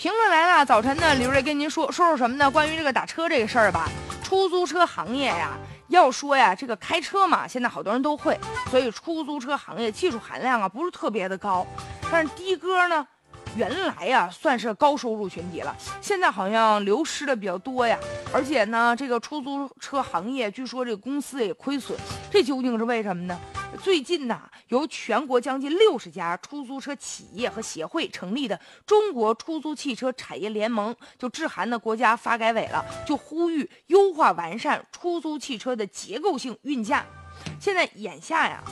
评论来了，早晨呢，李瑞跟您说说说什么呢？关于这个打车这个事儿吧，出租车行业呀，要说呀，这个开车嘛，现在好多人都会，所以出租车行业技术含量啊不是特别的高，但是的哥呢。原来呀，算是高收入群体了，现在好像流失的比较多呀。而且呢，这个出租车行业据说这个公司也亏损，这究竟是为什么呢？最近呐，由全国将近六十家出租车企业和协会成立的中国出租汽车产业联盟就致函的国家发改委了，就呼吁优化完善出租汽车的结构性运价。现在眼下呀。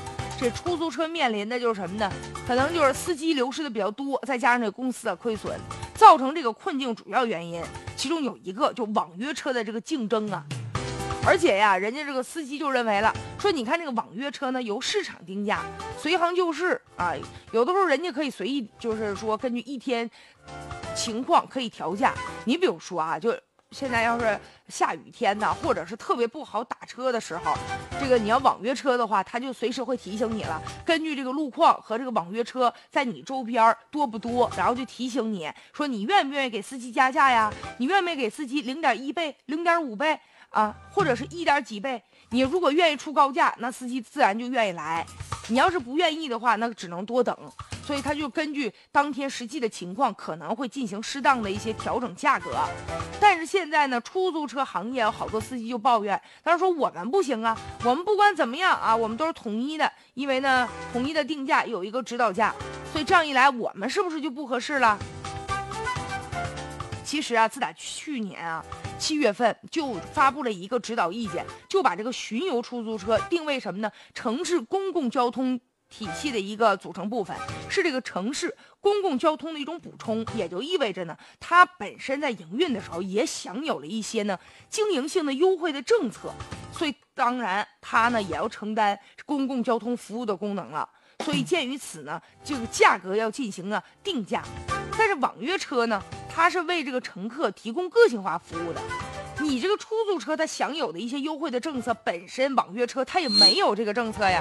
这出租车面临的就是什么呢？可能就是司机流失的比较多，再加上这公司的亏损，造成这个困境。主要原因其中有一个就网约车的这个竞争啊，而且呀，人家这个司机就认为了，说你看这个网约车呢由市场定价，随行就市啊，有的时候人家可以随意，就是说根据一天情况可以调价。你比如说啊，就。现在要是下雨天呢，或者是特别不好打车的时候，这个你要网约车的话，他就随时会提醒你了。根据这个路况和这个网约车在你周边多不多，然后就提醒你说你愿不愿意给司机加价呀？你愿不愿意给司机零点一倍、零点五倍啊，或者是一点几倍？你如果愿意出高价，那司机自然就愿意来；你要是不愿意的话，那只能多等。所以他就根据当天实际的情况，可能会进行适当的一些调整价格。但是现在呢，出租车行业有好多司机就抱怨，他说我们不行啊，我们不管怎么样啊，我们都是统一的，因为呢，统一的定价有一个指导价，所以这样一来，我们是不是就不合适了？其实啊，自打去年啊七月份就发布了一个指导意见，就把这个巡游出租车定位什么呢？城市公共交通。体系的一个组成部分是这个城市公共交通的一种补充，也就意味着呢，它本身在营运的时候也享有了一些呢经营性的优惠的政策，所以当然它呢也要承担公共交通服务的功能了。所以鉴于此呢，这个价格要进行啊定价。但是网约车呢，它是为这个乘客提供个性化服务的，你这个出租车它享有的一些优惠的政策，本身网约车它也没有这个政策呀。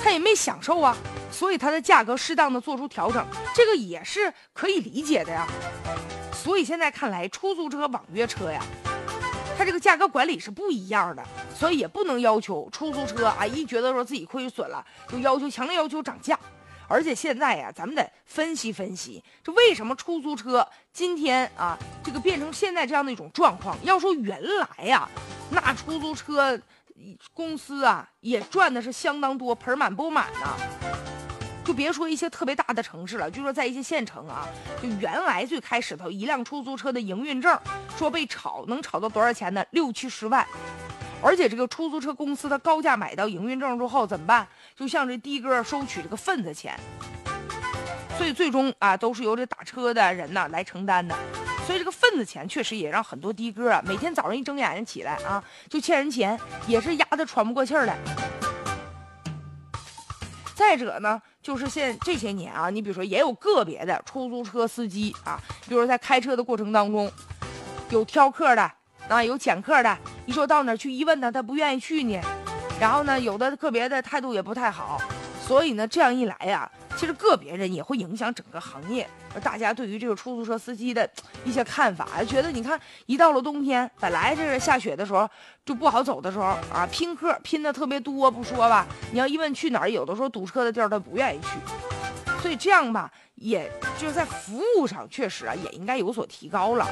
他也没享受啊，所以它的价格适当的做出调整，这个也是可以理解的呀。所以现在看来，出租车、网约车呀，它这个价格管理是不一样的，所以也不能要求出租车啊一觉得说自己亏损了，就要求强烈要求涨价。而且现在呀，咱们得分析分析，这为什么出租车今天啊这个变成现在这样的一种状况？要说原来呀，那出租车。公司啊，也赚的是相当多，盆满钵满呢。就别说一些特别大的城市了，就说在一些县城啊，就原来最开始头一辆出租车的营运证，说被炒能炒到多少钱呢？六七十万。而且这个出租车公司他高价买到营运证之后怎么办？就向这的哥收取这个份子钱。所以最终啊，都是由这打车的人呢来承担的。所以这个份子钱确实也让很多的哥啊，每天早上一睁眼睛起来啊，就欠人钱，也是压得喘不过气儿来。再者呢，就是现这些年啊，你比如说也有个别的出租车司机啊，比如说在开车的过程当中，有挑客的啊，有捡客的，一说到哪去一问他，他不愿意去呢。然后呢，有的个别的态度也不太好，所以呢，这样一来呀。其实个别人也会影响整个行业，大家对于这个出租车司机的一些看法，觉得你看一到了冬天，本来这是下雪的时候就不好走的时候啊，拼客拼的特别多，不说吧，你要一问去哪儿，有的时候堵车的地儿他不愿意去，所以这样吧，也就是在服务上确实啊也应该有所提高了，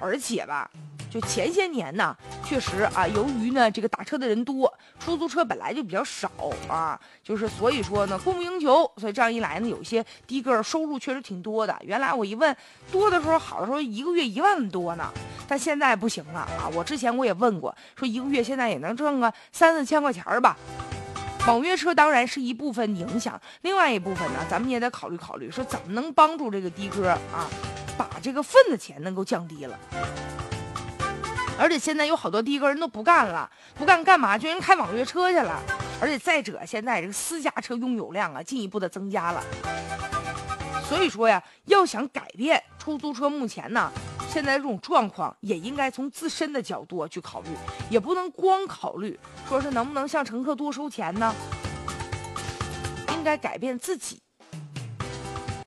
而且吧。就前些年呢，确实啊，由于呢这个打车的人多，出租车本来就比较少啊，就是所以说呢供不应求，所以这样一来呢，有些的哥收入确实挺多的。原来我一问，多的时候好的时候一个月一万多呢，但现在不行了啊。我之前我也问过，说一个月现在也能挣个三四千块钱吧。网约车当然是一部分影响，另外一部分呢，咱们也得考虑考虑，说怎么能帮助这个的哥啊，把这个份子钱能够降低了。而且现在有好多的哥人都不干了，不干干嘛？就人开网约车去了。而且再者，现在这个私家车拥有量啊，进一步的增加了。所以说呀，要想改变出租车目前呢现在这种状况，也应该从自身的角度去考虑，也不能光考虑说是能不能向乘客多收钱呢？应该改变自己